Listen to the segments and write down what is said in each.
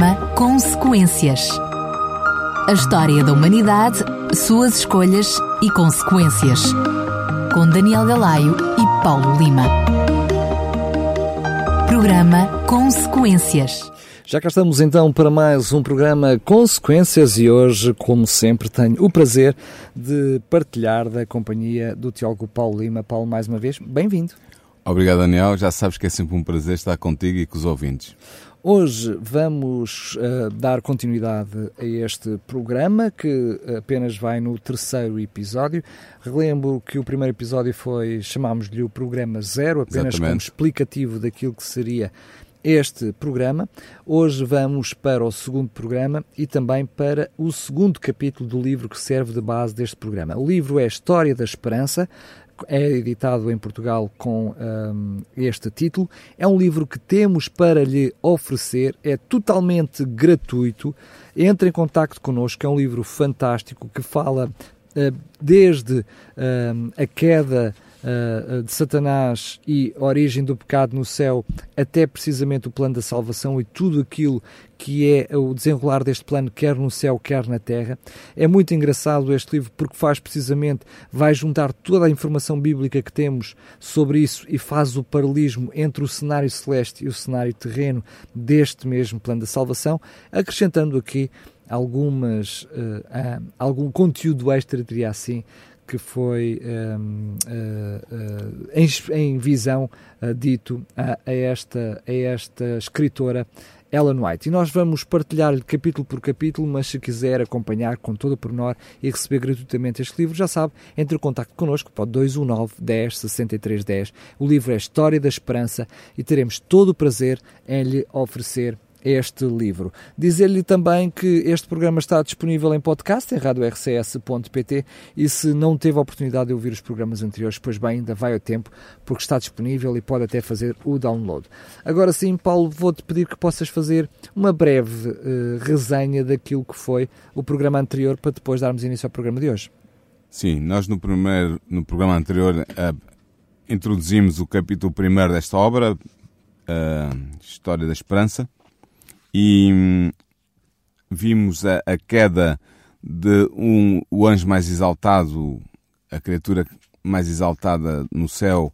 Programa Consequências. A história da humanidade, suas escolhas e consequências. Com Daniel Galaio e Paulo Lima. Programa Consequências. Já cá estamos então para mais um programa Consequências e hoje, como sempre, tenho o prazer de partilhar da companhia do Teólogo Paulo Lima. Paulo, mais uma vez, bem-vindo. Obrigado, Daniel. Já sabes que é sempre um prazer estar contigo e com os ouvintes. Hoje vamos uh, dar continuidade a este programa que apenas vai no terceiro episódio. Relembro que o primeiro episódio foi, chamámos-lhe o programa zero, apenas Exatamente. como explicativo daquilo que seria este programa. Hoje vamos para o segundo programa e também para o segundo capítulo do livro que serve de base deste programa. O livro é História da Esperança, é editado em Portugal com um, este título. É um livro que temos para lhe oferecer, é totalmente gratuito. Entre em contato connosco, é um livro fantástico que fala uh, desde uh, a queda uh, de Satanás e origem do pecado no céu até precisamente o plano da salvação e tudo aquilo que é o desenrolar deste plano, quer no céu, quer na terra. É muito engraçado este livro porque faz precisamente, vai juntar toda a informação bíblica que temos sobre isso e faz o paralelismo entre o cenário celeste e o cenário terreno deste mesmo plano da salvação, acrescentando aqui algumas, uh, uh, algum conteúdo extra, diria assim, que foi um, uh, uh, em, em, visão uh, dito a, a, esta, a esta escritora Ellen White. E nós vamos partilhar capítulo por capítulo, mas se quiser acompanhar com todo o pormenor e receber gratuitamente este livro, já sabe, entre em contato connosco, pode 219 10 63 10. O livro é História da Esperança e teremos todo o prazer em lhe oferecer este livro. Dizer-lhe também que este programa está disponível em podcast em radiorcs.pt e se não teve a oportunidade de ouvir os programas anteriores, pois bem, ainda vai ao tempo, porque está disponível e pode até fazer o download. Agora sim, Paulo, vou-te pedir que possas fazer uma breve uh, resenha daquilo que foi o programa anterior para depois darmos início ao programa de hoje. Sim, nós no, primeiro, no programa anterior uh, introduzimos o capítulo primeiro desta obra, uh, História da Esperança, e hum, vimos a, a, queda de um, o anjo mais exaltado, a criatura mais exaltada no céu,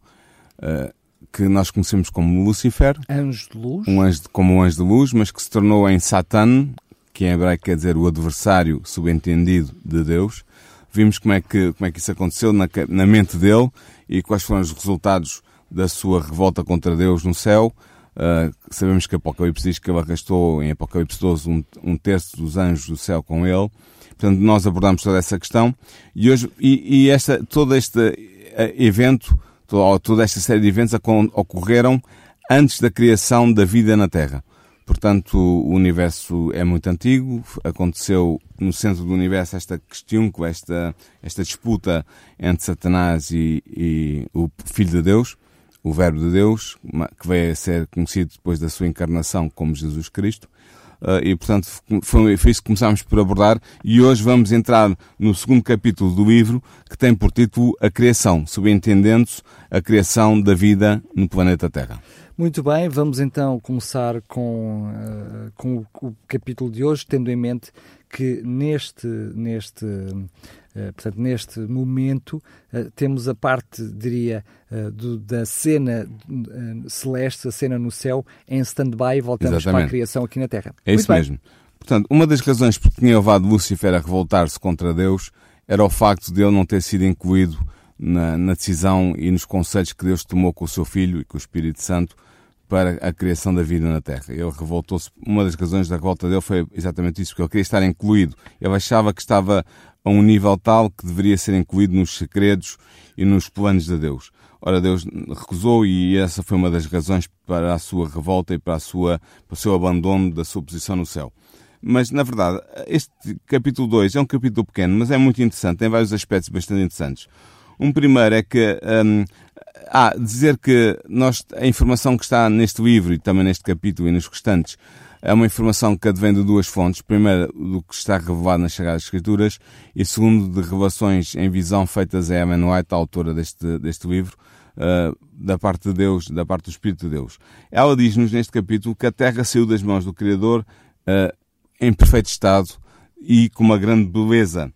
uh, que nós conhecemos como Lúcifer. Anjo de luz. Um anjo, como um anjo de luz, mas que se tornou em Satan, que em hebraico quer dizer o adversário subentendido de Deus. Vimos como é que, como é que isso aconteceu na, na mente dele e quais foram os resultados da sua revolta contra Deus no céu. Uh, sabemos que Apocalipse diz que ele arrastou em Apocalipse 12 um, um, terço dos anjos do céu com ele. Portanto, nós abordamos toda essa questão e hoje, e, e esta, todo este uh, evento, todo, toda esta série de eventos ocorreram antes da criação da vida na Terra. Portanto, o universo é muito antigo, aconteceu no centro do universo esta questão, esta, esta disputa entre Satanás e, e o Filho de Deus o Verbo de Deus, que veio a ser conhecido depois da sua encarnação como Jesus Cristo. Uh, e, portanto, foi, isso que começámos por abordar. E hoje vamos entrar no segundo capítulo do livro, que tem por título A Criação, subentendendo-se a criação da vida no planeta Terra. Muito bem, vamos então começar com, uh, com o, o, capítulo de hoje, tendo em mente que neste, neste, portanto, neste momento uh, temos a parte, diria, do, da cena celeste, a cena no céu, em stand-by e voltamos Exatamente. para a criação aqui na Terra. É isso mesmo. Portanto, uma das razões por que tinha levado Lúcifer a revoltar-se contra Deus era o facto de ele não ter sido incluído na, na decisão e nos conselhos que Deus tomou com o seu Filho e com o Espírito Santo para a criação da vida na Terra. Ele revoltou-se. Uma das razões da revolta dele foi exatamente isso, porque ele queria estar incluído. Ele achava que estava a um nível tal que deveria ser incluído nos segredos e nos planos de Deus. Ora, Deus recusou e essa foi uma das razões para a sua revolta e para, a sua, para o seu abandono da sua posição no céu. Mas, na verdade, este capítulo 2 é um capítulo pequeno, mas é muito interessante, tem vários aspectos bastante interessantes. Um primeiro é que hum, ah, dizer que nós, a informação que está neste livro e também neste capítulo e nos restantes é uma informação que advém de duas fontes. Primeiro, do que está revelado nas Sagradas Escrituras e segundo, de revelações em visão feitas a Ellen White, a autora deste, deste livro, uh, da parte de Deus, da parte do Espírito de Deus. Ela diz-nos neste capítulo que a terra saiu das mãos do Criador uh, em perfeito estado e com uma grande beleza.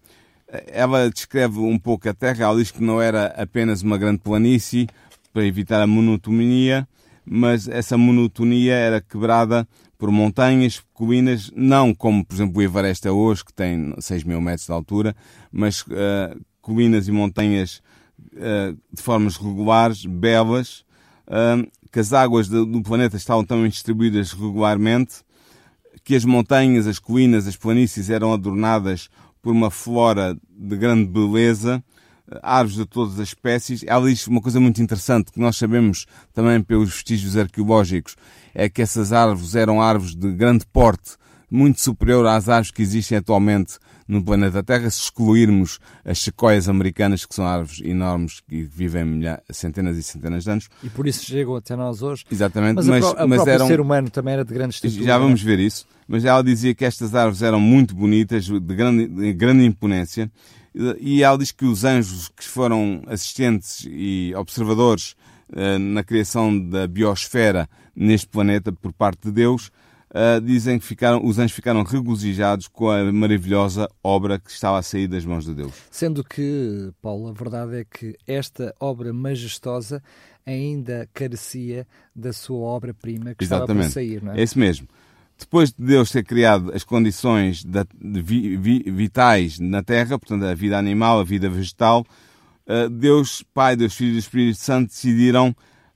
Ela descreve um pouco a Terra, ela diz que não era apenas uma grande planície para evitar a monotonia, mas essa monotonia era quebrada por montanhas, colinas, não como, por exemplo, o Everest é hoje, que tem 6 mil metros de altura, mas uh, colinas e montanhas uh, de formas regulares, belas, uh, que as águas do, do planeta estavam também distribuídas regularmente, que as montanhas, as colinas, as planícies eram adornadas por uma flora de grande beleza, árvores de todas as espécies. Ela diz uma coisa muito interessante que nós sabemos também pelos vestígios arqueológicos, é que essas árvores eram árvores de grande porte, muito superior às árvores que existem atualmente no planeta Terra, se excluirmos as sequoias americanas, que são árvores enormes que vivem centenas e centenas de anos. E por isso chegam até nós hoje. Exatamente. Mas, mas, a, a mas eram... ser humano também era de grande estatura. Já vamos ver isso. Mas ela dizia que estas árvores eram muito bonitas, de grande, de grande imponência, e ela diz que os anjos que foram assistentes e observadores uh, na criação da biosfera neste planeta por parte de Deus, uh, dizem que ficaram, os anjos ficaram regozijados com a maravilhosa obra que estava a sair das mãos de Deus. Sendo que, Paulo, a verdade é que esta obra majestosa ainda carecia da sua obra-prima que Exatamente. estava por sair, não é? É isso mesmo. Depois de Deus ter criado as condições de vi, vi, vitais na Terra, portanto a vida animal, a vida vegetal, uh, Deus, Pai, Deus Filho e Espírito Santo decidiram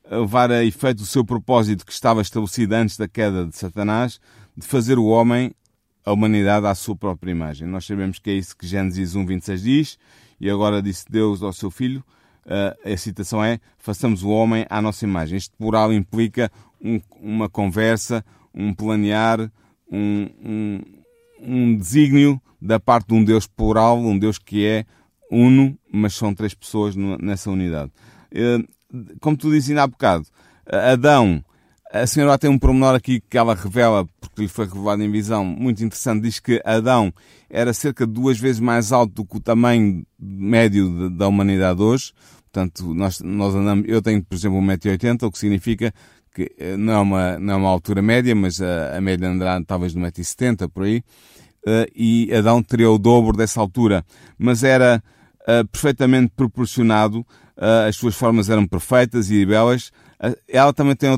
levar a efeito o seu propósito que estava estabelecido antes da queda de Satanás, de fazer o homem, a humanidade, à sua própria imagem. Nós sabemos que é isso que Gênesis 1, 26 diz, e agora disse Deus ao seu filho, uh, a citação é, façamos o homem à nossa imagem. Este plural implica um, uma conversa, um planear, um, um, um desígnio da parte de um Deus plural, um Deus que é uno, mas são três pessoas nessa unidade. Uh, como tu dizes ainda há bocado, Adão, a senhora tem um promenor aqui que ela revela, porque lhe foi revelado em visão, muito interessante, diz que Adão era cerca de duas vezes mais alto do que o tamanho médio da humanidade hoje. Portanto, nós, nós andamos, eu tenho, por exemplo, 1,80m, o que significa que eh, não é uma, não é uma altura média, mas a, a média andará talvez de 1,70m por aí. Uh, e Adão teria o dobro dessa altura, mas era uh, perfeitamente proporcionado uh, as suas formas eram perfeitas e belas. Ela também tem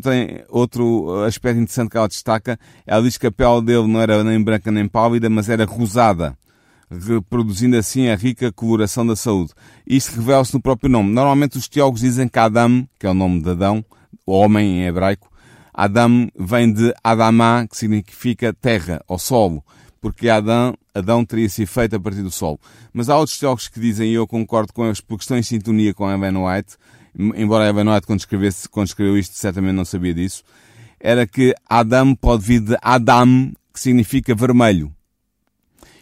outro aspecto interessante que ela destaca. Ela diz que a pele dele não era nem branca nem pálida, mas era rosada, reproduzindo assim a rica coloração da saúde. Isto revela-se no próprio nome. Normalmente os teólogos dizem que Adam, que é o nome de Adão, homem em hebraico, Adam vem de Adamá, que significa terra ou solo porque Adão, Adão teria sido feito a partir do Sol. Mas há outros teólogos que dizem, e eu concordo com eles, porque estão em sintonia com Evan White, embora Evan White, quando, escrevesse, quando escreveu isto, certamente não sabia disso, era que Adam pode vir de Adam, que significa vermelho.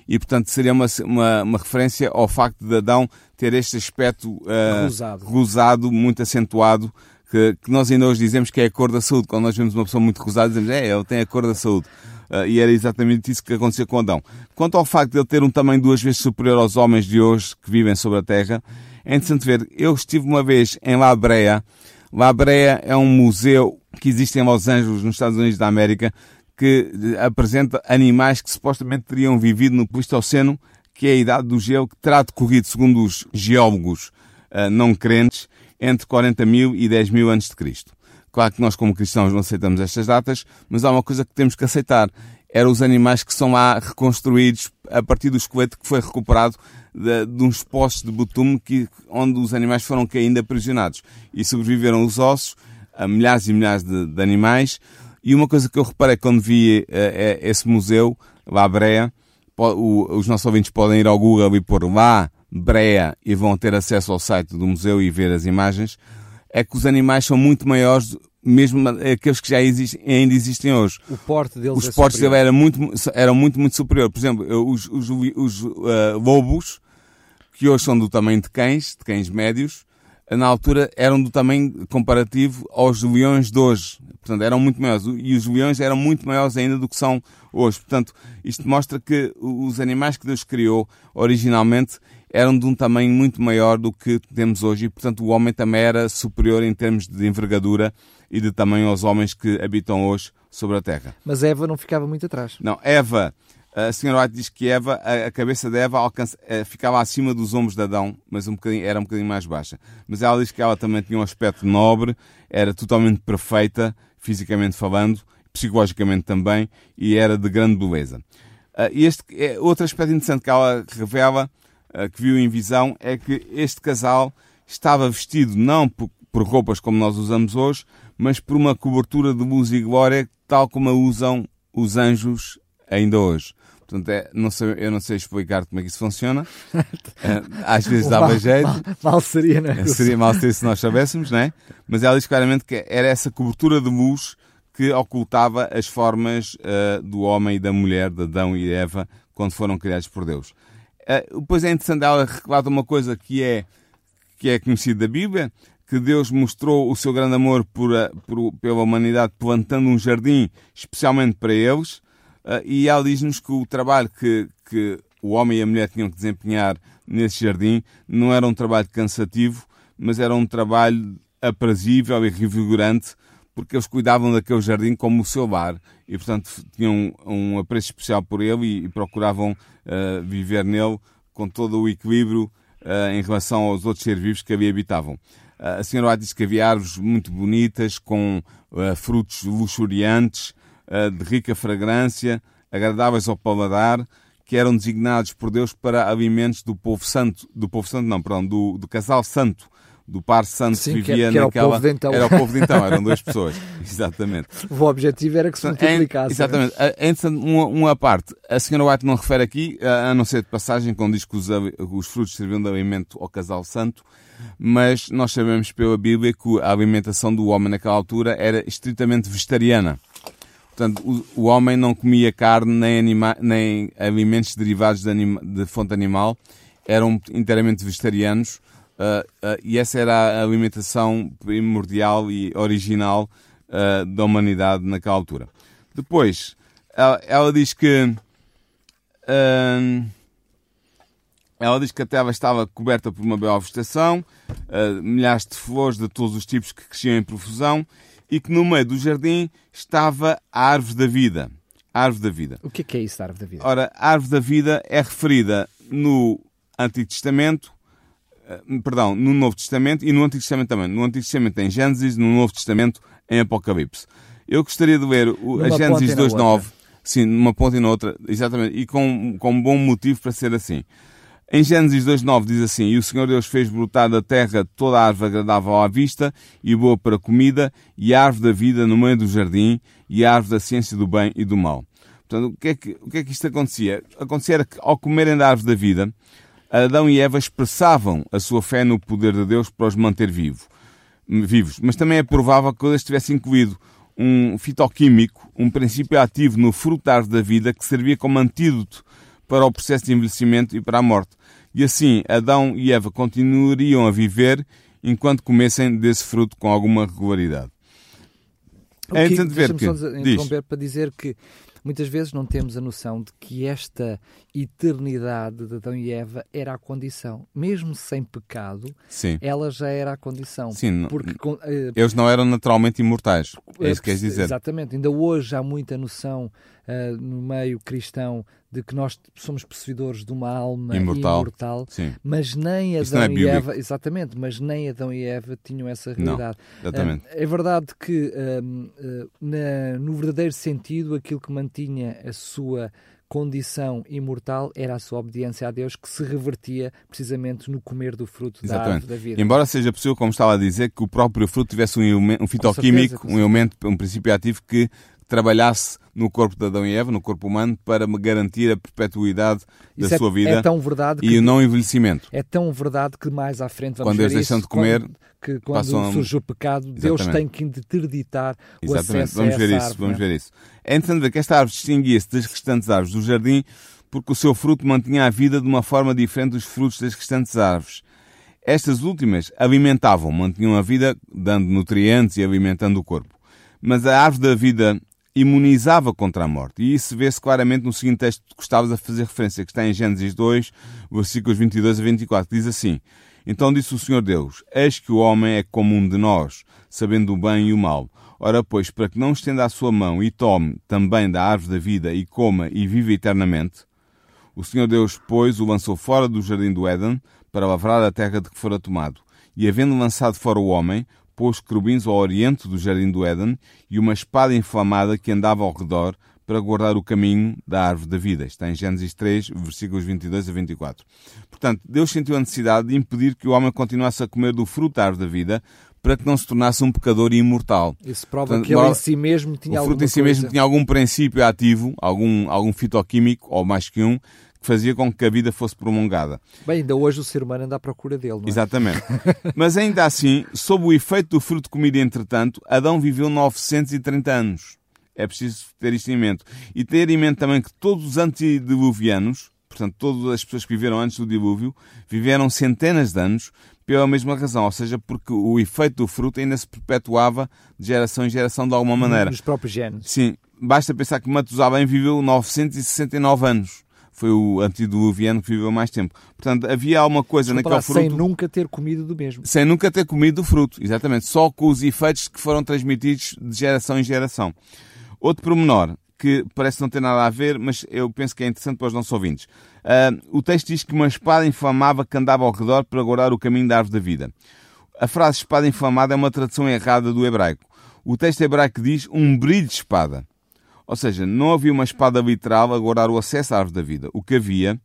E, portanto, seria uma, uma, uma referência ao facto de Adão ter este aspecto uh, rosado, muito acentuado, que, que, nós ainda hoje dizemos que é a cor da saúde. Quando nós vemos uma pessoa muito rosada, dizemos, é, ele tem a cor da saúde. Uh, e era exatamente isso que acontecia com Adão. Quanto ao facto de ele ter um tamanho duas vezes superior aos homens de hoje que vivem sobre a Terra, é interessante ver. Eu estive uma vez em La Brea. La Brea é um museu que existe em Los Angeles, nos Estados Unidos da América, que apresenta animais que supostamente teriam vivido no Pleistoceno, que é a idade do gelo, que terá decorrido, segundo os geólogos uh, não crentes, entre 40 mil e 10 mil anos de Cristo. Claro que nós, como cristãos, não aceitamos estas datas, mas há uma coisa que temos que aceitar. Eram os animais que são lá reconstruídos a partir do esqueleto que foi recuperado de, de uns postos de betume que, onde os animais foram caindo aprisionados. E sobreviveram os ossos a milhares e milhares de, de animais. E uma coisa que eu reparei quando vi uh, esse museu, lá Brea, o, os nossos ouvintes podem ir ao Google e pôr lá Brea e vão ter acesso ao site do museu e ver as imagens é que os animais são muito maiores, mesmo aqueles que já existem, ainda existem hoje. O porte deles Os é portes deles eram muito, eram muito, muito superior. Por exemplo, os, os, os uh, lobos, que hoje são do tamanho de cães, de cães médios, na altura eram do tamanho comparativo aos leões de hoje. Portanto, eram muito maiores. E os leões eram muito maiores ainda do que são hoje. Portanto, isto mostra que os animais que Deus criou originalmente eram de um tamanho muito maior do que temos hoje e, portanto, o homem também era superior em termos de envergadura e de tamanho aos homens que habitam hoje sobre a terra. Mas Eva não ficava muito atrás. Não, Eva, a senhora White diz que Eva, a, cabeça de Eva alcança, eh, ficava acima dos ombros de Adão, mas um bocadinho, era um bocadinho mais baixa. Mas ela diz que ela também tinha um aspecto nobre, era totalmente perfeita, fisicamente falando, psicologicamente também, e era de grande beleza. Uh, este, é, outro aspecto interessante que ela revela, que viu em visão, é que este casal estava vestido não por, por, roupas como nós usamos hoje, mas por uma cobertura de luz e glória, tal como a usam os anjos ainda hoje. Portanto, é, não sei, eu não sei explicar como é que isso funciona. Eh, às vezes dava mal, jeito. Mal, mal seria, não é? Seria mal seria se nós soubéssemos, não é? Mas ela diz claramente que era essa cobertura de luz que ocultava as formas uh, do homem e da mulher, de Adão e Eva, quando foram criados por Deus. Uh, depois é interessante ela relata uma coisa que é, que é conhecida da Bíblia, que Deus mostrou o seu grande amor por, por, pela humanidade plantando um jardim especialmente para eles, uh, e ela diz-nos que o trabalho que, que o homem e a mulher tinham que desempenhar nesse jardim não era um trabalho cansativo, mas era um trabalho aprazível e revigorante porque eles cuidavam daquele jardim como o seu lar. E, portanto, tinham um apreço especial por ele e procuravam viver nele com todo o equilíbrio em relação aos outros seres vivos que ali habitavam. A senhora White disse que havia árvores muito bonitas, com frutos luxuriantes, de rica fragrância, agradáveis ao paladar, que eram designados por Deus para alimentos do povo santo, do povo santo não, perdão, do, do casal santo, do par santo Sim, que vivia que, que naquela. Era o povo de então. Era o povo de então, eram duas pessoas. Exatamente. O objetivo era que se multiplicasse. É, exatamente. É interessante, uma, uma parte. A senhora White não refere aqui, a não ser de passagem, quando diz que os, os frutos serviam de alimento ao casal santo, mas nós sabemos pela Bíblia que a alimentação do homem naquela altura era estritamente vegetariana. Portanto, o, o homem não comia carne nem, anima, nem alimentos derivados de, anima, de fonte animal, eram inteiramente vegetarianos Uh, uh, e essa era a alimentação primordial e original uh, da humanidade naquela altura. Depois, ela, ela diz que ela diz que a terra estava coberta por uma bela vegetação, milhares de flores de todos os tipos que cresciam em profusão e que no meio do jardim estava a árvore da vida. A árvore da vida. O que é, que é isso, árvore da vida? Ora, a árvore da vida é referida no Antigo Testamento perdão, no Novo Testamento e no Antigo Testamento também. No Antigo Testamento em Gênesis, no Novo Testamento em Apocalipse. Eu gostaria de ler o, a Gênesis 2.9, sim, numa ponta e na outra, exatamente, e com, com um bom motivo para ser assim. Em Gênesis 2.9 diz assim, E o Senhor Deus fez brotar da terra toda a árvore agradável à vista e boa para comida, e a árvore da vida no meio do jardim, e a árvore da ciência do bem e do mal. Portanto, o que é que, o que, é que isto acontecia? Acontecia que, ao comerem da árvore da vida, Adão e Eva expressavam a sua fé no poder de Deus para os manter vivo, vivos. Mas também é provável que eles tivessem incluído um fitoquímico, um princípio ativo no frutar da vida que servia como antídoto para o processo de envelhecimento e para a morte. E assim, Adão e Eva continuariam a viver enquanto comessem desse fruto com alguma regularidade. É interessante ver que... Interromper para dizer que muitas vezes não temos a noção de que esta eternidade de Adão e Eva era a condição. Mesmo sem pecado, Sim. ela já era a condição. Sim, porque, uh, eles não eram naturalmente imortais. É isso que queres dizer. Exatamente. Ainda hoje há muita noção uh, no meio cristão de que nós somos possuidores de uma alma imortal, imortal mas nem Adão é e Eva, exatamente, mas nem Adão e Eva tinham essa realidade. Não, exatamente. Uh, é verdade que uh, na, no verdadeiro sentido aquilo que mantinha a sua condição imortal era a sua obediência a Deus que se revertia precisamente no comer do fruto Exatamente. da árvore da vida. Embora seja possível, como estava a dizer, que o próprio fruto tivesse um, um fitoquímico, um elemento, um princípio ativo que trabalhasse no corpo de Adão e Eva, no corpo humano, para me garantir a perpetuidade Isso da é, sua vida é tão verdade e o não envelhecimento. É tão verdade que mais à frente vamos quando eles deixam de comer, quando, que quando surge o pecado, Exatamente. Deus tem que interditar o Exatamente. acesso vamos a ver isso, árvore. Vamos ver isso. É interessante ver que esta árvore distinguia-se das restantes árvores do jardim porque o seu fruto mantinha a vida de uma forma diferente dos frutos das restantes árvores. Estas últimas alimentavam, mantinham a vida, dando nutrientes e alimentando o corpo. Mas a árvore da vida imunizava contra a morte. E isso vê-se claramente no seguinte texto que estavas a fazer referência, que está em Gênesis 2, versículos 22 a 24, que diz assim: Então disse o Senhor Deus: Eis que o homem é como um de nós, sabendo o bem e o mal. Ora, pois, para que não estenda a sua mão e tome também da árvore da vida e coma e viva eternamente, o Senhor Deus, pois, o lançou fora do jardim do Éden para lavrar a terra de que fora tomado. E havendo lançado fora o homem, pôs querubins ao oriente do jardim do Éden e uma espada inflamada que andava ao redor para guardar o caminho da árvore da vida. Está em Gênesis 3, versículos 22 a 24. Portanto, Deus sentiu a necessidade de impedir que o homem continuasse a comer do fruto da árvore da vida para que não se tornasse um pecador imortal. Isso prova Portanto, que ele em si mesmo tinha O fruto em si coisa. mesmo tinha algum princípio ativo, algum, algum fitoquímico, ou mais que um, fazia com que a vida fosse prolongada. Bem, ainda hoje o ser humano anda à procura dele, não é? Exatamente. Mas ainda assim, sob o efeito do fruto comido entretanto, Adão viveu 930 anos. É preciso ter isto em mente. E ter em mente também que todos os antediluvianos, portanto, todas as pessoas que viveram antes do dilúvio, viveram centenas de anos pela mesma razão, ou seja, porque o efeito do fruto ainda se perpetuava de geração em geração de alguma maneira. Nos próprios genes. Sim. Basta pensar que Matusalém viveu 969 anos. Foi o antediluviano que viveu mais tempo. Portanto, havia alguma coisa naquele fruto... Sem nunca ter comido do mesmo. Sem nunca ter comido do fruto, exatamente. Só com os efeitos que foram transmitidos de geração em geração. Outro pormenor, que parece não ter nada a ver, mas eu penso que é interessante para os nossos ouvintes. Uh, o texto diz que uma espada inflamava que andava ao redor para guardar o caminho da árvore da vida. A frase espada inflamada é uma tradução errada do hebraico. O texto hebraico diz um brilho de espada. Ou seja, não havia uma espada literal a guardar o acesso à árvore da vida. O que havia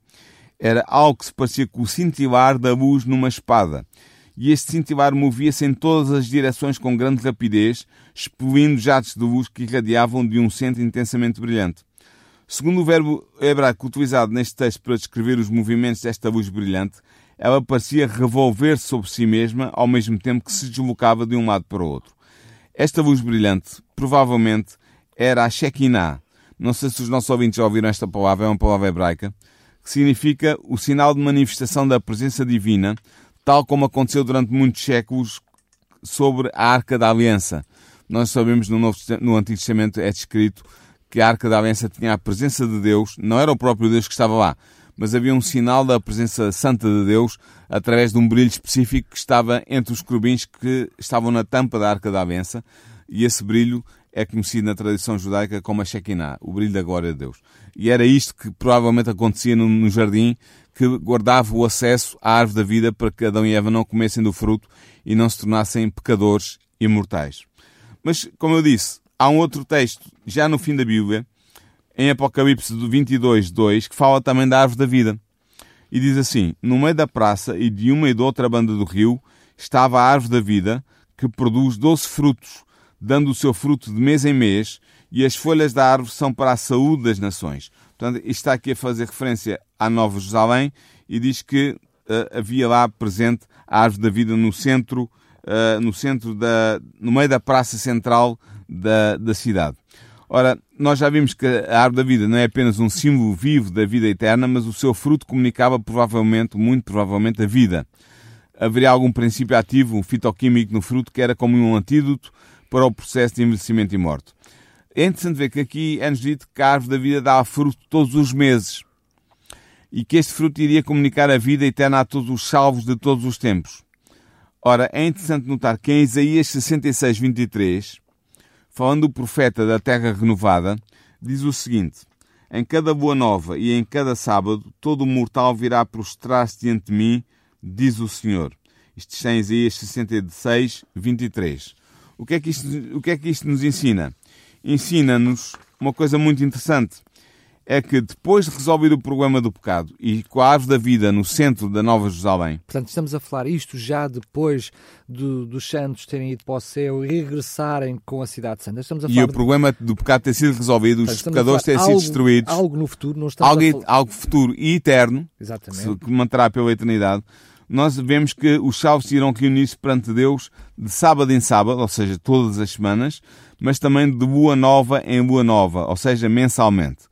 era algo que se parecia com o cintilar da luz numa espada e este cintilar movia-se em todas as direções com grande rapidez, expelindo jatos de luz que irradiavam de um centro intensamente brilhante. Segundo o verbo hebraico utilizado neste texto para descrever os movimentos desta luz brilhante, ela parecia revolver-se sobre si mesma ao mesmo tempo que se deslocava de um lado para o outro. Esta luz brilhante, provavelmente, era a Shekinah. Não sei se os nossos ouvintes já ouviram esta palavra, é uma palavra hebraica, que significa o sinal de manifestação da presença divina, tal como aconteceu durante muitos séculos sobre a Arca da Aliança. Nós sabemos no, Novo, no Antigo Testamento é descrito que a Arca da Aliança tinha a presença de Deus, não era o próprio Deus que estava lá, mas havia um sinal da presença santa de Deus através de um brilho específico que estava entre os querubins que estavam na tampa da Arca da Aliança, e esse brilho é conhecido na tradição judaica como a Shekinah, o brilho da glória de Deus. E era isto que provavelmente acontecia no, jardim que guardava o acesso à árvore da vida para que Adão e Eva não comessem do fruto e não se tornassem pecadores imortais. Mas, como eu disse, há um outro texto, já no fim da Bíblia, em Apocalipse 22, 2, que fala também da árvore da vida. E diz assim: No meio da praça e de uma e de outra banda do rio estava a árvore da vida, que produz doze frutos, dando o seu fruto de mês em mês, e as folhas da árvore são para a saúde das nações. Portanto, está aqui a fazer referência à Nova Jerusalém e diz que uh, havia lá presente a árvore da vida no centro, uh, no centro da, no meio da praça central da, da cidade. Ora, nós já vimos que a árvore da vida não é apenas um símbolo vivo da vida eterna, mas o seu fruto comunicava provavelmente, muito provavelmente, a vida. Haveria algum princípio ativo, um fitoquímico no fruto que era como um antídoto para o processo de envelhecimento e morte. É interessante ver que aqui é-nos dito que a árvore da vida dá fruto todos os meses e que este fruto iria comunicar a vida eterna a todos os salvos de todos os tempos. Ora, é interessante notar que em Isaías 66, 23, falando do profeta da terra renovada, diz o seguinte: Em cada boa nova e em cada sábado, todo mortal virá prostrar-se diante de mim, diz o Senhor. Isto está em Isaías 66, 23. O que é que isto, o que é que isto nos ensina? ensina-nos uma coisa muito interessante. É que depois de resolver o problema do pecado e com a árvore da vida no centro da Nova Jerusalém. Portanto, estamos a falar isto já depois do, dos santos terem ido para o céu e regressarem com a cidade santa. Estamos a falar e o problema do pecado ter sido resolvido, os pecadores terem sido destruídos. Algo no futuro, não estamos algo, a falar... algo futuro e eterno, Exatamente. que manterá pela eternidade nós vemos que os salvos irão reunir-se perante Deus de sábado em sábado, ou seja, todas as semanas, mas também de boa nova em boa nova, ou seja, mensalmente.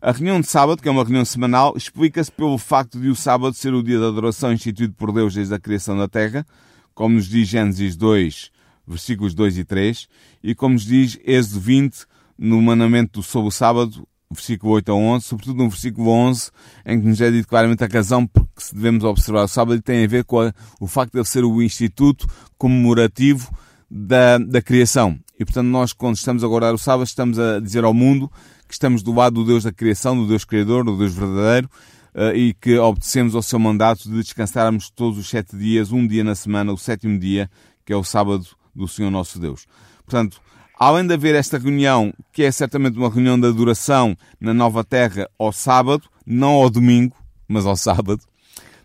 A reunião de sábado, que é uma reunião semanal, explica-se pelo facto de o sábado ser o dia da adoração instituído por Deus desde a criação da terra, como nos diz Gênesis 2, versículos 2 e 3, e como nos diz Êxodo 20, no mandamento sobre o sábado, versículo 8 a 11, sobretudo no versículo 11, em que nos é dito claramente a razão porque se devemos observar o sábado, tem a ver com a, o facto de ele ser o instituto comemorativo da, da criação. E portanto, nós, quando estamos a guardar o sábado, estamos a dizer ao mundo que estamos do lado do Deus da criação, do Deus Criador, do Deus verdadeiro, uh, e que obedecemos ao seu mandato de descansarmos todos os sete dias, um dia na semana, o sétimo dia, que é o sábado do Senhor nosso Deus. Portanto, além de haver esta reunião, que é certamente uma reunião de adoração na Nova Terra ao sábado, não ao domingo, mas ao sábado,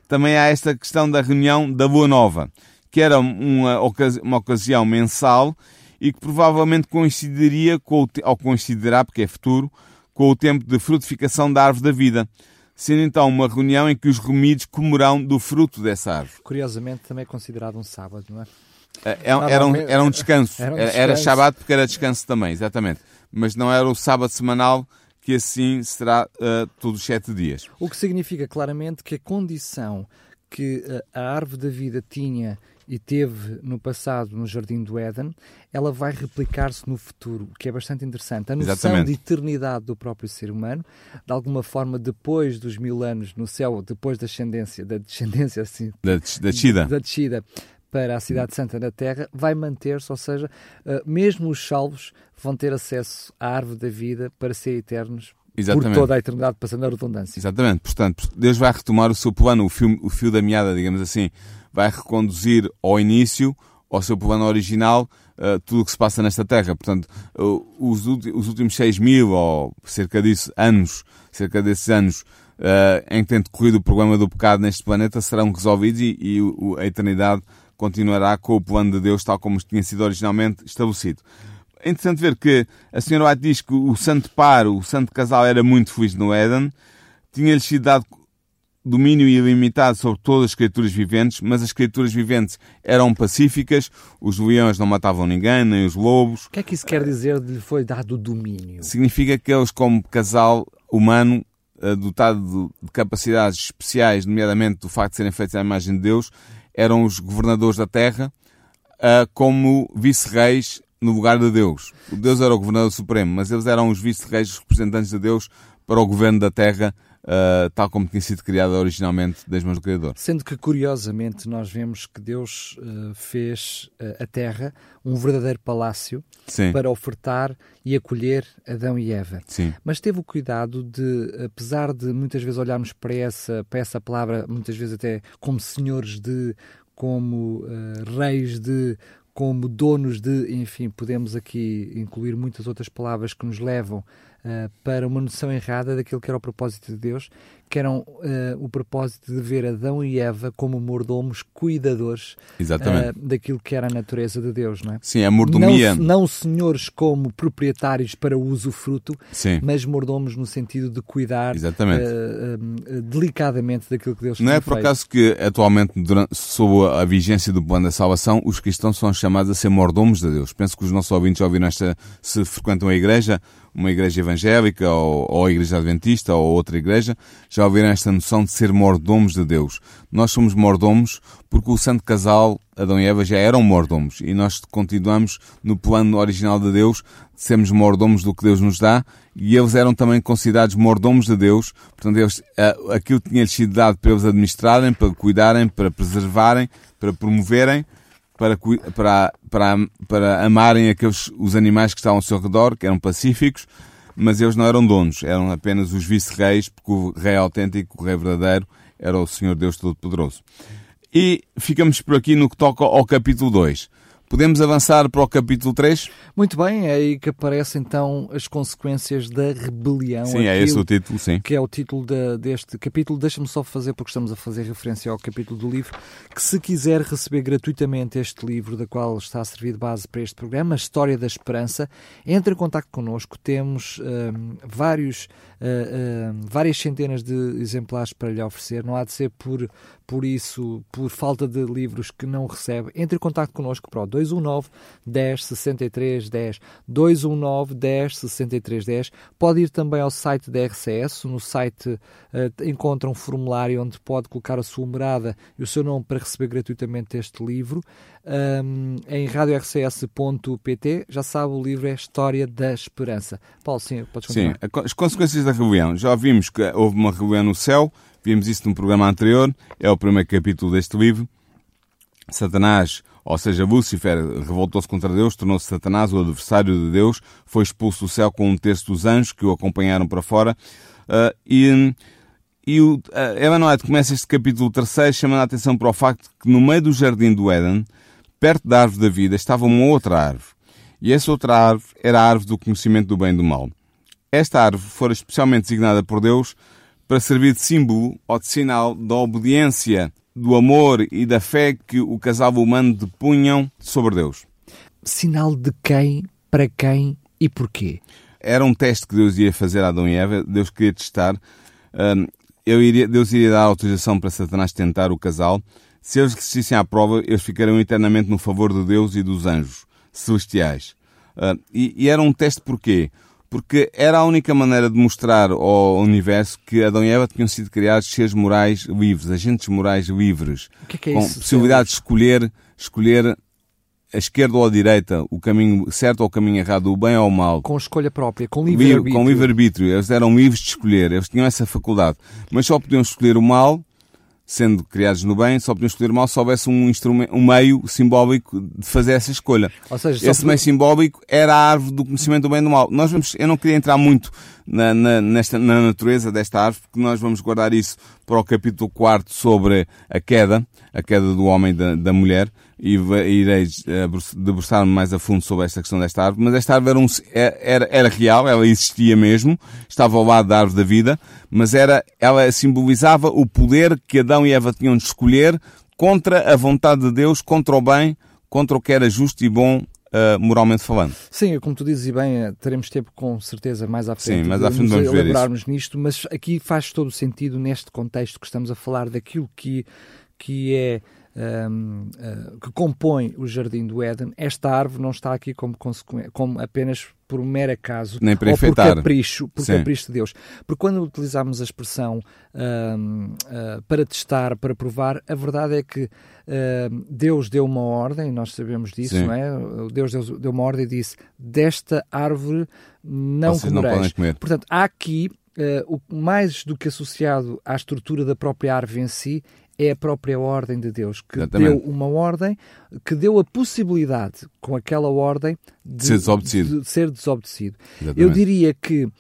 também há esta questão da reunião da Boa Nova, que era uma, ocasi uma ocasião mensal e que provavelmente coincidiria com o, ou coincidirá, porque é futuro, com o tempo de frutificação da árvore da vida, sendo então uma reunião em que os remidos comerão do fruto dessa árvore. Curiosamente também é considerado um sábado, não é? É, era, um, era um descanso. Era, um descanso. era Shabat porque era descanso também, exatamente. Mas não era o sábado semanal que assim será uh, todos os sete dias. O que significa claramente que a condição que uh, a árvore da vida tinha e teve no passado no Jardim do Éden, ela vai replicar-se no futuro, o que é bastante interessante. A noção Exatamente. de eternidade do próprio ser humano, de alguma forma, depois dos mil anos no céu, depois da descendência, da descendência assim, da, da descida, da descida para a Cidade Santa na Terra vai manter-se, ou seja, uh, mesmo os salvos vão ter acesso à árvore da vida para ser eternos Exatamente. por toda a eternidade, passando a redundância. Exatamente. Portanto, Deus vai retomar o seu plano, o fio, o fio da meada, digamos assim, vai reconduzir ao início, ao seu plano original, uh, tudo o que se passa nesta Terra. Portanto, uh, os, os, últimos 6 mil, ou cerca disso, anos, cerca desses anos, uh, em que tem decorrido o problema do pecado neste planeta, serão resolvidos e, e a eternidade continuará com o plano de Deus tal como tinha sido originalmente estabelecido. É interessante ver que a senhora White diz que o santo par, o santo casal era muito feliz no Éden, tinha-lhes sido dado domínio ilimitado sobre todas as criaturas viventes, mas as criaturas viventes eram pacíficas, os leões não matavam ninguém, nem os lobos. O que é que isso quer dizer de lhe foi dado domínio? Significa que eles, como casal humano, eh, dotado de capacidades especiais, nomeadamente do facto de serem feitos à imagem de Deus, eram os governadores da terra uh, como vice-reis no lugar de Deus. O Deus era o governador supremo, mas eles eram os vice-reis, representantes de Deus para o governo da terra, uh, tal como tinha sido criada originalmente das mãos do Criador. Sendo que, curiosamente, nós vemos que Deus uh, fez a terra um verdadeiro palácio Sim. para ofertar e acolher Adão e Eva. Sim. Mas teve o cuidado de, apesar de muitas vezes olharmos para essa, para essa palavra, muitas vezes até como senhores de, como uh, reis de, como donos de, enfim, podemos aqui incluir muitas outras palavras que nos levam uh, para uma noção errada daquilo que era o propósito de Deus, que eram uh, o propósito de ver Adão e Eva como mordomos cuidadores uh, daquilo que era a natureza de Deus, não é? Sim, a mordomia. Não, não senhores como proprietários para o usufruto, Sim. mas mordomos no sentido de cuidar uh, delicadamente daquilo que Deus Não é por feito. acaso que atualmente, durante, sob a vigência do plano da salvação, os cristãos são chamados a ser mordomos de Deus. Penso que os nossos ouvintes já ouviram esta, se frequentam a igreja, uma igreja evangélica ou, ou a igreja adventista ou outra igreja, já ouviram esta noção de ser mordomos de Deus. Nós somos mordomos porque o santo casal, Adão e Eva, já eram mordomos. E nós continuamos no plano original de Deus de sermos mordomos do que Deus nos dá. E eles eram também considerados mordomos de Deus, portanto eles, aquilo tinha-lhes sido dado para eles administrarem, para cuidarem, para preservarem, para promoverem, para, para, para, para amarem aqueles, os animais que estavam ao seu redor, que eram pacíficos, mas eles não eram donos, eram apenas os vice-reis, porque o rei autêntico, o rei verdadeiro, era o Senhor Deus Todo-Poderoso. E ficamos por aqui no que toca ao capítulo 2. Podemos avançar para o capítulo 3? Muito bem, é aí que aparecem então as consequências da rebelião. Sim, é esse o título, sim. Que é o título de, deste capítulo. Deixa-me só fazer, porque estamos a fazer referência ao capítulo do livro, que se quiser receber gratuitamente este livro, da qual está a servir de base para este programa, A História da Esperança, entre em contato connosco. Temos hum, vários, uh, várias centenas de exemplares para lhe oferecer. Não há de ser por, por isso, por falta de livros que não recebe. Entre em contato connosco para o 219 10 63 10. 219 10 63 10. Pode ir também ao site da RCS. No site uh, encontra um formulário onde pode colocar a sua morada e o seu nome para receber gratuitamente este livro. Um, em radiorcs.pt, já sabe, o livro é História da Esperança. Paulo, sim, podes continuar. Sim, as consequências da rebelião. Já vimos que houve uma rebelião no céu, vimos isso num programa anterior, é o primeiro capítulo deste livro. Satanás, ou seja, Lúcifer, revoltou-se contra Deus, tornou-se Satanás, o adversário de Deus, foi expulso do céu com um terço dos anjos que o acompanharam para fora. Uh, e e o, uh, Ellen White começa este capítulo terceiro chamando a atenção para o facto que no meio do jardim do Éden, perto da árvore da vida, estava uma outra árvore. E essa outra árvore era a árvore do conhecimento do bem e do mal. Esta árvore fora especialmente designada por Deus para servir de símbolo ou de sinal da obediência do amor e da fé que o casal humano depunham sobre Deus. Sinal de quem, para quem e porquê? Era um teste que Deus ia fazer a Adão e Eva. Deus queria testar. Iria, Deus iria dar autorização para Satanás tentar o casal. Se eles resistissem à prova, eles ficariam eternamente no favor de Deus e dos anjos celestiais. Uh, e, e, era um teste porquê? porque era a única maneira de mostrar ao universo que Adão e Eva tinham sido criados seres morais livres, agentes morais livres, que é que é com isso, possibilidade de escolher, escolher a esquerda ou a direita, o caminho certo ou o caminho errado, o bem ou o mal. Com escolha própria, com livre-arbítrio. Com livre-arbítrio. Eles eram livres de escolher, eles tinham essa faculdade. Mas só podiam escolher o mal sendo criados no bem, só podiam escolher mal se houvesse um, instrumento, um meio simbólico de fazer essa escolha. Ou seja, Esse meio simbólico era a árvore do conhecimento do bem e do mal. Nós vamos, eu não queria entrar muito na, na, nesta, na natureza desta árvore, porque nós vamos guardar isso para o capítulo 4 sobre a queda, a queda do homem e da, da mulher, e irei eh, debruçar-me mais a fundo sobre esta questão desta árvore, mas esta árvore era, é, era, era, real, ela existia mesmo, estava ao lado da árvore da vida, mas era, ela simbolizava o poder que Adão e Eva tinham de escolher contra a vontade de Deus, contra o bem, contra o que era justo e bom Uh, moralmente falando. Sim, como tu dizes bem, eh, teremos tempo com certeza mais à frente Sim, mais à frente vamos elaborarmos nisto, mas aqui faz todo o sentido neste contexto que estamos a falar daquilo que, que é um, uh, que compõe o Jardim do Éden, esta árvore não está aqui como, como apenas por um mero acaso Nem para ou enfeitar. por capricho, por capricho de Deus. Porque quando utilizamos a expressão uh, uh, para testar, para provar, a verdade é que uh, Deus deu uma ordem, nós sabemos disso, Sim. não é? Deus deu, deu uma ordem e disse: desta árvore não Vocês comereis. Não. Portanto, há aqui Uh, o mais do que associado à estrutura da própria árvore em si é a própria ordem de Deus, que Exatamente. deu uma ordem, que deu a possibilidade, com aquela ordem, de, ser desobedecido. De ser desobedecido. Eu diria que uh,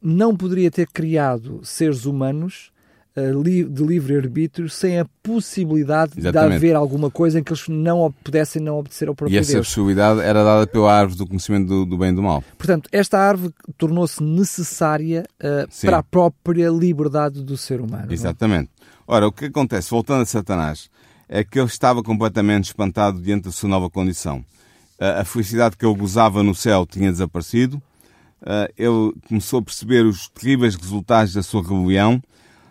não poderia ter criado seres humanos uh, li de livre-arbítrio sem a possibilidade Exatamente. de haver alguma coisa em que eles não pudessem não obedecer ao próprio Deus. E essa Deus. possibilidade era dada pela árvore do conhecimento do, do bem e do mal. Portanto, esta árvore tornou-se necessária uh, para a própria liberdade do ser humano. É? Exatamente. Ora, o que acontece, voltando a Satanás, é que ele estava completamente espantado diante da sua nova condição. A felicidade que ele gozava no céu tinha desaparecido. Ele começou a perceber os terríveis resultados da sua rebelião.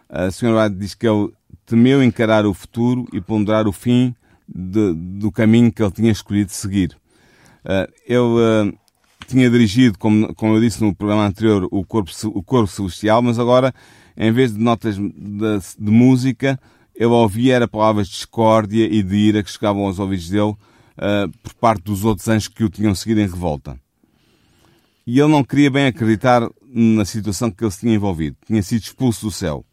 A senhora diz que ele temeu encarar o futuro e ponderar o fim de, do caminho que ele tinha escolhido seguir. Ele tinha dirigido, como, como eu disse no programa anterior, o corpo, o corpo celestial, mas agora em vez de notas de, de música, eu ouvia era palavras de discórdia e de ira que chegavam aos ouvidos dele uh, por parte dos outros anjos que o tinham seguido em revolta. E ele não queria bem acreditar na situação que ele se tinha envolvido. Tinha sido expulso do céu.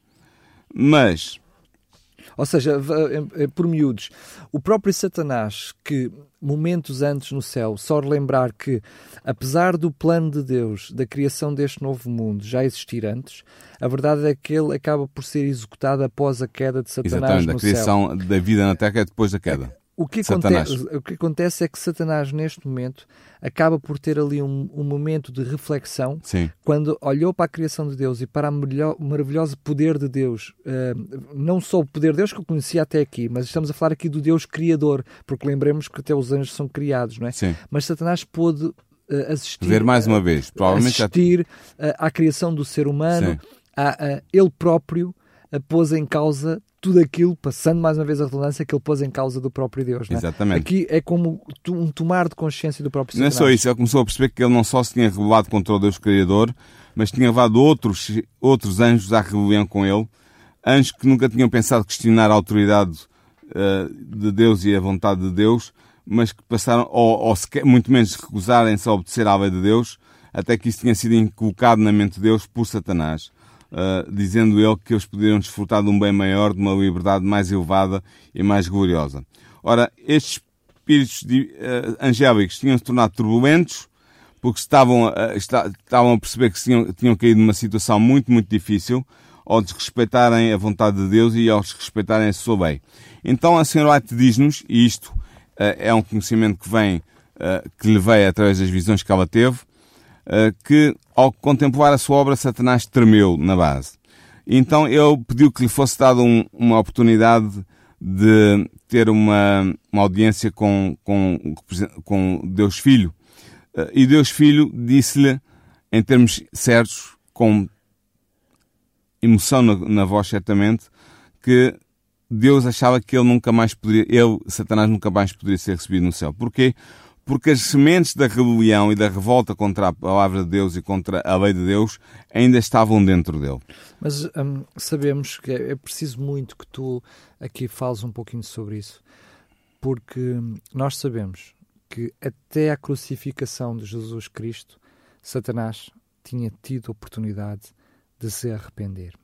Mas ou seja, por miúdos, o próprio Satanás, que momentos antes no céu, só relembrar que, apesar do plano de Deus, da criação deste novo mundo já existir antes, a verdade é que ele acaba por ser executado após a queda de Satanás Exatamente, no a criação céu. da vida na Terra é depois da queda. O que, acontece, o que acontece é que Satanás, neste momento, acaba por ter ali um, um momento de reflexão Sim. quando olhou para a criação de Deus e para o maravilhoso poder de Deus. Uh, não só o poder de Deus que eu conhecia até aqui, mas estamos a falar aqui do Deus Criador, porque lembremos que até os anjos são criados, não é? Sim. Mas Satanás pôde uh, assistir. Ver mais uma vez, provavelmente. Assistir já... uh, à criação do ser humano, a, a, ele próprio pôs em causa tudo aquilo, passando mais uma vez a redundância, que ele pôs em causa do próprio Deus. Não é? Exatamente. Aqui é como um tomar de consciência do próprio Não é só isso, ele começou a perceber que ele não só se tinha rebelado contra o Deus Criador, mas tinha levado outros, outros anjos à rebelião com ele, anjos que nunca tinham pensado questionar a autoridade uh, de Deus e a vontade de Deus, mas que passaram, ou, ou sequer, muito menos recusarem-se a obedecer à lei de Deus, até que isso tinha sido inculcado na mente de Deus por Satanás. Uh, dizendo ele que eles poderiam desfrutar de um bem maior, de uma liberdade mais elevada e mais gloriosa. Ora, estes espíritos uh, angélicos tinham se tornado turbulentos, porque estavam, uh, estavam a perceber que tinham, tinham caído numa situação muito, muito difícil, ao desrespeitarem a vontade de Deus e ao desrespeitarem a sua lei. Então a Senhora White diz-nos, e isto uh, é um conhecimento que vem, que lhe veio através das visões que ela teve, que ao contemplar a sua obra, Satanás tremeu na base. Então ele pediu que lhe fosse dada um, uma oportunidade de ter uma, uma audiência com, com, com Deus Filho. Eh, e Deus Filho disse-lhe, em termos certos, com emoção na, na voz certamente, que Deus achava que ele nunca mais poderia, ele, Satanás, nunca mais poderia ser recebido no céu. Porquê? Porque as sementes da rebelião e da revolta contra a palavra de Deus e contra a lei de Deus ainda estavam dentro dele. Mas hum, sabemos que é preciso muito que tu aqui fales um pouquinho sobre isso, porque nós sabemos que até a crucificação de Jesus Cristo, Satanás tinha tido oportunidade de se arrepender.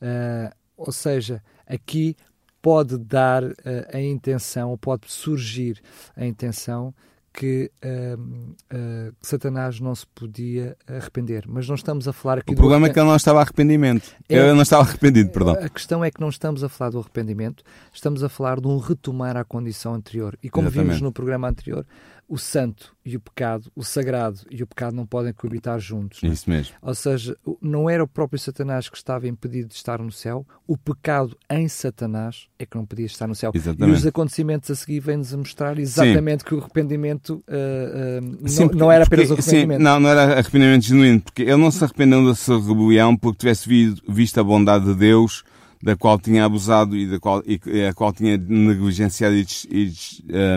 Uh, ou seja, aqui pode dar uh, a intenção, ou pode surgir a intenção que uh, uh, Satanás não se podia arrepender. Mas não estamos a falar aqui o do. O problema é que ele não estava arrependimento. É, ele não estava arrependido, perdão. A questão é que não estamos a falar do arrependimento, estamos a falar de um retomar à condição anterior. E como Exatamente. vimos no programa anterior, o santo e o pecado, o sagrado e o pecado não podem coabitar juntos. Isso mesmo. Ou seja, não era o próprio Satanás que estava impedido de estar no céu, o pecado em Satanás é que não podia estar no céu. Exatamente. E os acontecimentos a seguir vêm-nos a mostrar exatamente sim. que o arrependimento uh, uh, sim, não, porque, não, era apenas porque, o arrependimento. Sim, não, não era arrependimento genuíno, porque ele não se arrependeu da sua rebelião porque tivesse visto a bondade de Deus da qual tinha abusado e da qual, e, a qual tinha negligenciado e, e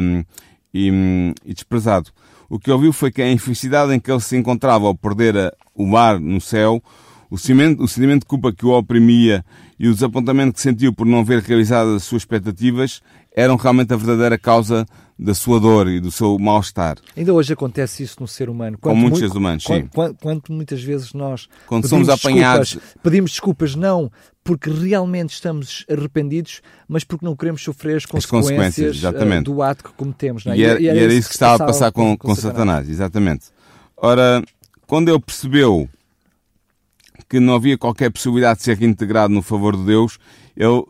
um, e, e desprezado. O que ouviu foi que a infelicidade em que ele se encontrava ao perder o mar no céu, o sentimento, o sentimento de culpa que o oprimia e o desapontamento que sentiu por não ver realizado as suas expectativas eram realmente a verdadeira causa da sua dor e do seu mal-estar. Ainda hoje acontece isso no ser humano. Quanto Com muitos seres humanos, sim. Quanto, quanto, muitas vezes nós Quando somos apanhados... Desculpas, pedimos desculpas não porque realmente estamos arrependidos, mas porque não queremos sofrer as consequências, as consequências uh, do ato que cometemos. É? E, era, e, era, e era isso que, que estava a passar com, com, com Satanás. Satanás. Exatamente. Ora, quando ele percebeu que não havia qualquer possibilidade de ser reintegrado no favor de Deus, ele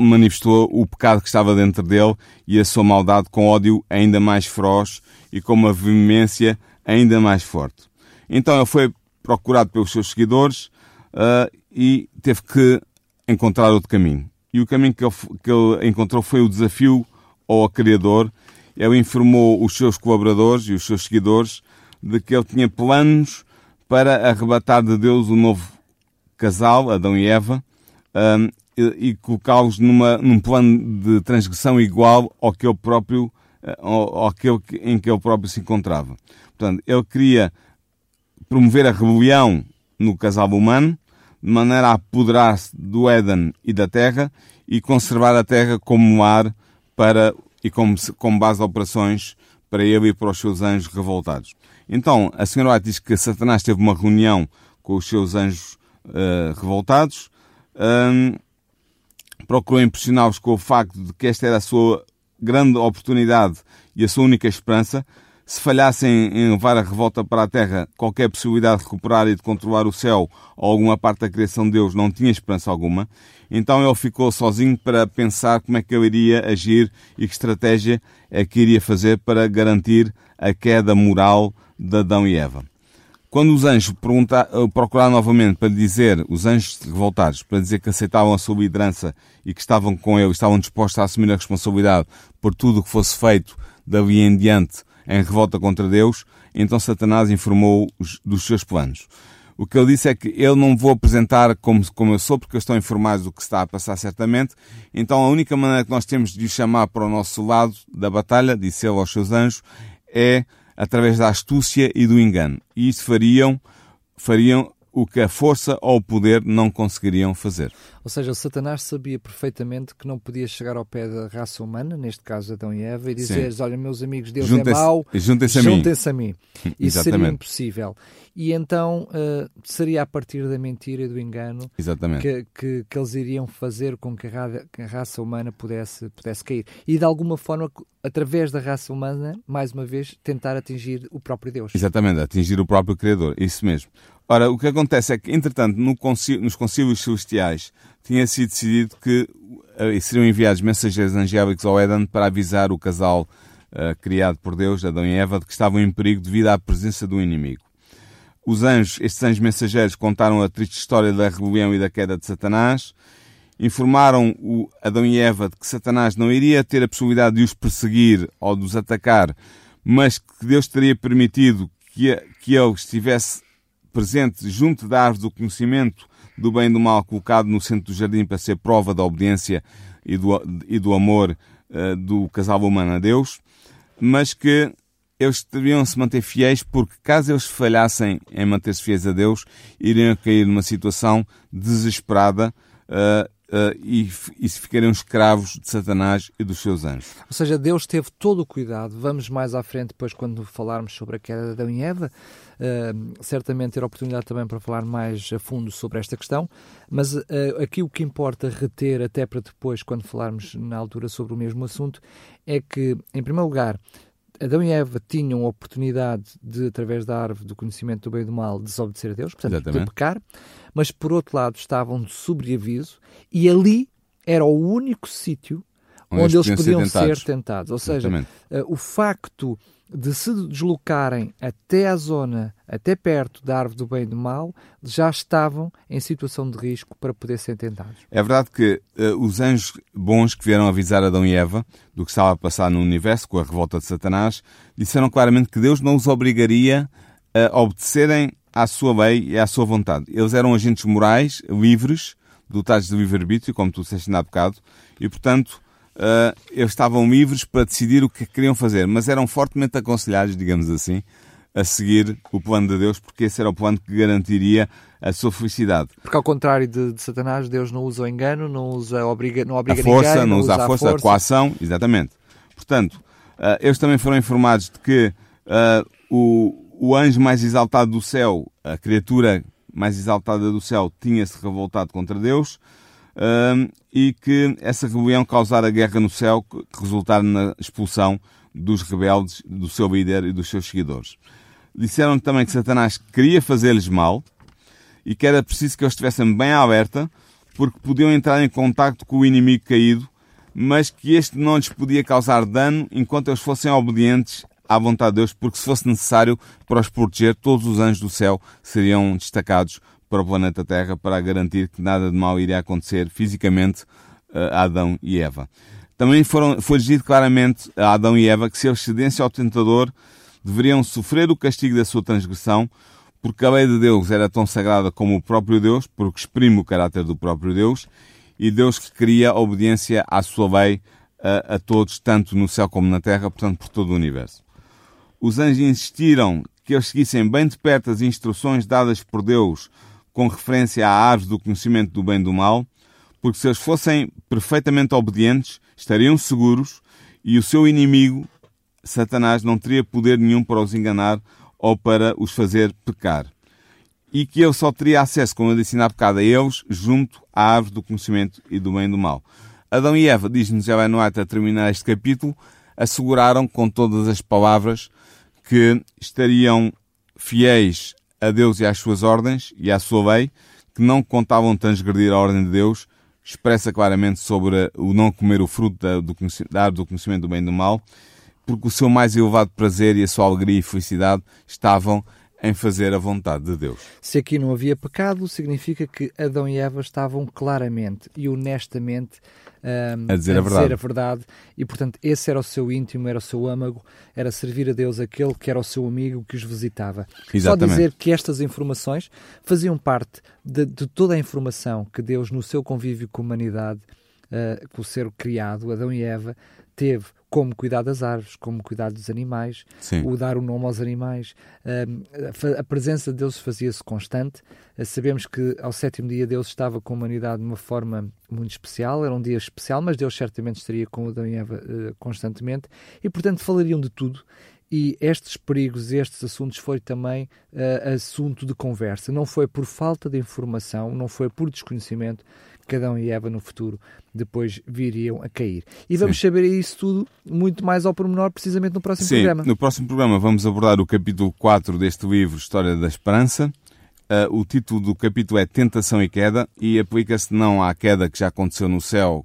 manifestou o pecado que estava dentro dele e a sua maldade com ódio ainda mais feroz e com uma veemência ainda mais forte. Então ele foi procurado pelos seus seguidores uh, e teve que encontrar outro caminho. E o caminho que ele, que ele encontrou foi o desafio ao Criador. Ele informou os seus colaboradores e os seus seguidores de que ele tinha planos para arrebatar de Deus o novo casal, Adão e Eva, um, e, colocá-los num plano de transgressão igual ao que ele próprio, eh, ao, ao que ele, em que ele próprio se encontrava. Portanto, ele queria promover a rebelião no casal humano, de maneira a apoderar-se do Éden e da terra e conservar a terra como lar para, e como, como base de operações para ele e para os seus anjos revoltados. Então, a senhora White diz que Satanás teve uma reunião com os seus anjos uh, revoltados, um, procurou impressioná-los com o facto de que esta era a sua grande oportunidade e a sua única esperança, se falhassem em levar a revolta para a terra, qualquer possibilidade de recuperar e de controlar o céu ou alguma parte da criação de Deus não tinha esperança alguma. Então ele ficou sozinho para pensar como é que ele iria agir e que estratégia é que iria fazer para garantir a queda moral de Adão e Eva. Quando os anjos eh, procuraram novamente para dizer, os anjos revoltados, para dizer que aceitavam a sua liderança e que estavam com ele, estavam dispostos a assumir a responsabilidade por tudo o que fosse feito dali em diante em revolta contra Deus, então Satanás informou dos seus planos. O que ele disse é que ele não vou apresentar como, como eu sou, porque eu estou informado do que está a passar certamente. Então a única maneira que nós temos de o chamar para o nosso lado da batalha, disse ele aos seus anjos, é através da astúcia e do engano. E isso fariam, fariam o que a força ou o poder não conseguiriam fazer. Ou seja, Satanás sabia perfeitamente que não podia chegar ao pé da raça humana, neste caso Adão e Eva, e dizer: Olha, meus amigos, Deus é mau, juntem-se a mim. Juntem a mim. Isso seria impossível. E então uh, seria a partir da mentira e do engano que, que, que, eles iriam fazer com que a, que a, raça humana pudesse, pudesse cair. E de alguma forma, através da raça humana, mais uma vez, tentar atingir o próprio Deus. Exatamente, atingir o próprio Criador, isso mesmo. Ora, o que acontece é que, entretanto, no concílio, nos concílios celestiais tinha sido decidido que uh, seriam enviados mensageiros angélicos ao Éden para avisar o casal uh, criado por Deus, Adão e Eva, de que estavam em perigo devido à presença do inimigo. Os anjos, estes anjos mensageiros, contaram a triste história da rebelião e da queda de Satanás, informaram o Adão e Eva de que Satanás não iria ter a possibilidade de os perseguir ou de os atacar, mas que Deus teria permitido que, que ele estivesse presente junto da árvore do conhecimento do bem e do mal colocado no centro do jardim para ser prova da obediência e do, e do amor uh, do casal humano a Deus, mas que eles deviam se manter fiéis porque caso eles falhassem em manter-se fiéis a Deus, iriam cair numa situação desesperada uh, uh, e, e se ficariam escravos de Satanás e dos seus anjos. Ou seja, Deus teve todo o cuidado. Vamos mais à frente depois quando falarmos sobre a queda e Eva, uh, certamente ter oportunidade também para falar mais a fundo sobre esta questão, mas uh, aqui o que importa reter até para depois, quando falarmos na altura sobre o mesmo assunto, é que, em primeiro lugar, Adão e Eva tinham a oportunidade de, através da árvore do conhecimento do bem e do mal, desobedecer a Deus, portanto, Exatamente. de pecar, mas por outro lado estavam de sobreaviso e ali era o único sítio onde, onde eles podiam ser tentados. Ser tentados. Ou seja, uh, o facto de se deslocarem até a zona, até perto da árvore do bem e do mal, já estavam em situação de risco para poder ser tentados. É verdade que uh, os anjos bons que vieram avisar Adão e Eva do que estava a passar no universo com a revolta de Satanás, disseram claramente que Deus não os obrigaria a obedecerem à sua lei e à sua vontade. Eles eram agentes morais, livres, dotados de livre-arbítrio, como tu disseste há bocado, e portanto uh, eles estavam livres para decidir o que queriam fazer, mas eram fortemente aconselhados, digamos assim, a seguir o plano de Deus, porque esse era o plano que garantiria a sua felicidade. Porque ao contrário de, de Satanás, Deus não usa o engano, não usa obriga, não obriga a força, ninguém, não, não usa, a força, a, força. a coação, exatamente. Portanto, uh, eles também foram informados de que uh, o, o anjo mais exaltado do céu, a criatura mais exaltada do céu, tinha-se revoltado contra Deus e que essa rebelião causara guerra no céu, que resultara na expulsão dos rebeldes, do seu líder e dos seus seguidores. Disseram também que Satanás queria fazer-lhes mal e que era preciso que eles estivessem bem alerta, porque podiam entrar em contacto com o inimigo caído, mas que este não lhes podia causar dano enquanto eles fossem obedientes à vontade de Deus, porque se fosse necessário para os proteger, todos os anjos do céu seriam destacados para o planeta Terra para garantir que nada de mal iria acontecer fisicamente eh, a Adão e Eva. Também foram, foi dito claramente a Adão e Eva que se eles cedessem ao tentador, deveriam sofrer o castigo da sua transgressão, porque a lei de Deus era tão sagrada como o próprio Deus, porque exprime o caráter do próprio Deus, e Deus que queria obediência à sua lei a, a todos, tanto no céu como na terra, portanto por todo o universo. Os anjos insistiram que eles seguissem bem de perto as instruções dadas por Deus com referência à árvore do conhecimento do bem e do mal, porque se eles fossem perfeitamente obedientes, estariam seguros e o seu inimigo, Satanás, não teria poder nenhum para os enganar ou para os fazer pecar. E que ele só teria acesso, como eu disse há bocado, a eles, junto à árvore do conhecimento e do bem e do mal. Adão e Eva, diz-nos Ellen White a terminar este capítulo, asseguraram com todas as palavras que estariam fiéis a Deus e às suas ordens e à sua lei, que não contavam transgredir a ordem de Deus, expressa claramente sobre o não comer o fruto da, do, da do conhecimento do bem e do mal, porque o seu mais elevado prazer e a sua alegria e felicidade estavam em fazer a vontade de Deus. Se aqui não havia pecado, significa que Adão e Eva estavam claramente e honestamente um, a, dizer a, a, dizer a, verdade. E, portanto, esse era o seu íntimo, era o seu âmago, era servir a Deus aquele que era o seu amigo que os visitava. Exatamente. Só dizer que estas informações faziam parte de, de toda a informação que Deus, no seu convívio com a humanidade, uh, com o ser criado, Adão e Eva, teve como cuidar das árvores, como cuidar dos animais, Sim. o dar o nome aos animais. a presença de Deus fazia-se constante. Eh, sabemos que ao sétimo dia Deus estava com a humanidade de uma forma muito especial, era um dia especial, mas Deus certamente estaria com Adão e Eva uh, constantemente e, portanto, falariam de tudo e estes perigos, estes assuntos foi também uh, assunto de conversa. Não foi por falta de informação, não foi por desconhecimento que Adão e Eva no futuro depois viriam a cair. E vamos Sim. saber isso tudo muito mais ao pormenor precisamente no próximo Sim, programa. no próximo programa vamos abordar o capítulo 4 deste livro História da Esperança. Uh, o título do capítulo é Tentação e Queda e aplica-se não à queda que já aconteceu no céu,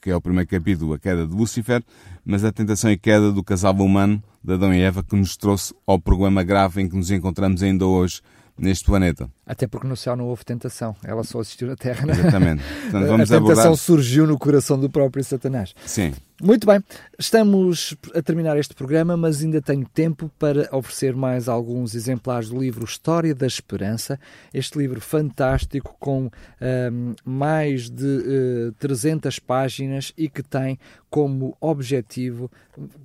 que é o primeiro capítulo, a queda de Lúcifer, mas a tentação e queda do casal humano de Adão e Eva que nos trouxe ao problema grave em que nos encontramos ainda hoje neste planeta. Até porque no céu não houve tentação, ela só assistiu na Terra. Não? É? Exatamente. Portanto, vamos a tentação abordar... surgiu no coração do próprio Satanás. Sim. Muito bem, estamos a terminar este programa, mas ainda tenho tempo para oferecer mais alguns exemplares do livro História da Esperança. Este livro fantástico com um, mais de uh, eh, 300 páginas e que tem como objetivo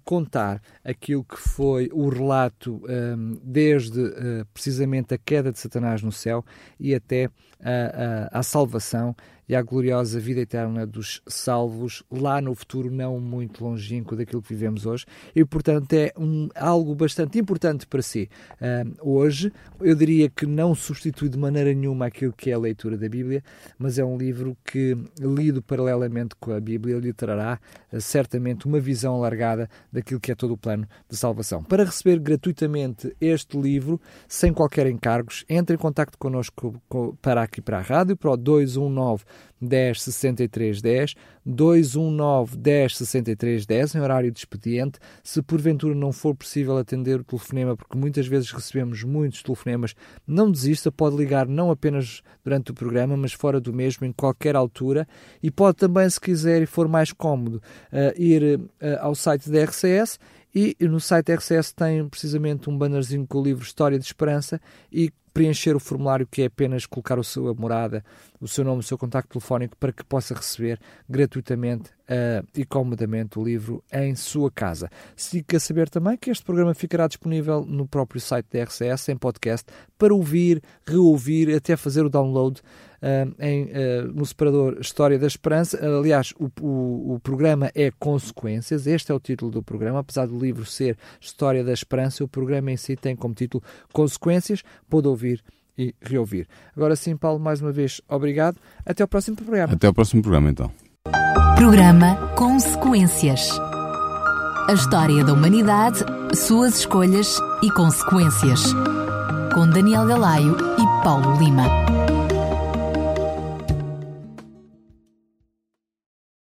contar aquilo que foi o relato um, desde uh, precisamente a queda de Satanás no céu e até a salvação e à gloriosa vida eterna dos salvos lá no futuro não muito longínquo daquilo que vivemos hoje e portanto é um, algo bastante importante para si. Hoje eu diria que não substitui de maneira nenhuma aquilo que é a leitura da Bíblia, mas é um livro que lido paralelamente com a Bíblia lhe trará uh, certamente uma visão alargada daquilo que é todo o plano de salvação. Para receber gratuitamente este livro sem qualquer encargos, entre em contato connosco para aqui para a rádio para o 219 10 63 10, 219 10 63 10, em horário de expediente. Se porventura não for possível atender o telefonema, porque muitas vezes recebemos muitos telefonemas, não desista, pode ligar não apenas durante o programa, mas fora do mesmo, em qualquer altura. E pode também, se quiser e for mais cómodo, uh, ir uh, ao site da RCS e no site RCS tem precisamente um bannerzinho com o livro História de Esperança e preencher o formulário que é apenas colocar a morada, o seu nome, o seu contacto telefónico para que possa receber gratuitamente uh, e comodamente o livro em sua casa. Se quer saber também que este programa ficará disponível no próprio site da RCS em podcast para ouvir, reouvir, até fazer o download em, uh, no separador História da Esperança. Aliás, o, o, o, programa é Consequências, este é o título do programa, apesar do livro ser História da Esperança, o programa em si tem como título Consequências, pode ouvir e reouvir. Agora sim, Paulo, mais uma vez, obrigado. Até ao próximo programa. Até ao próximo programa, então. Programa Consequências. A história da humanidade, suas escolhas e consequências. Com Daniel Galaio e Paulo Lima.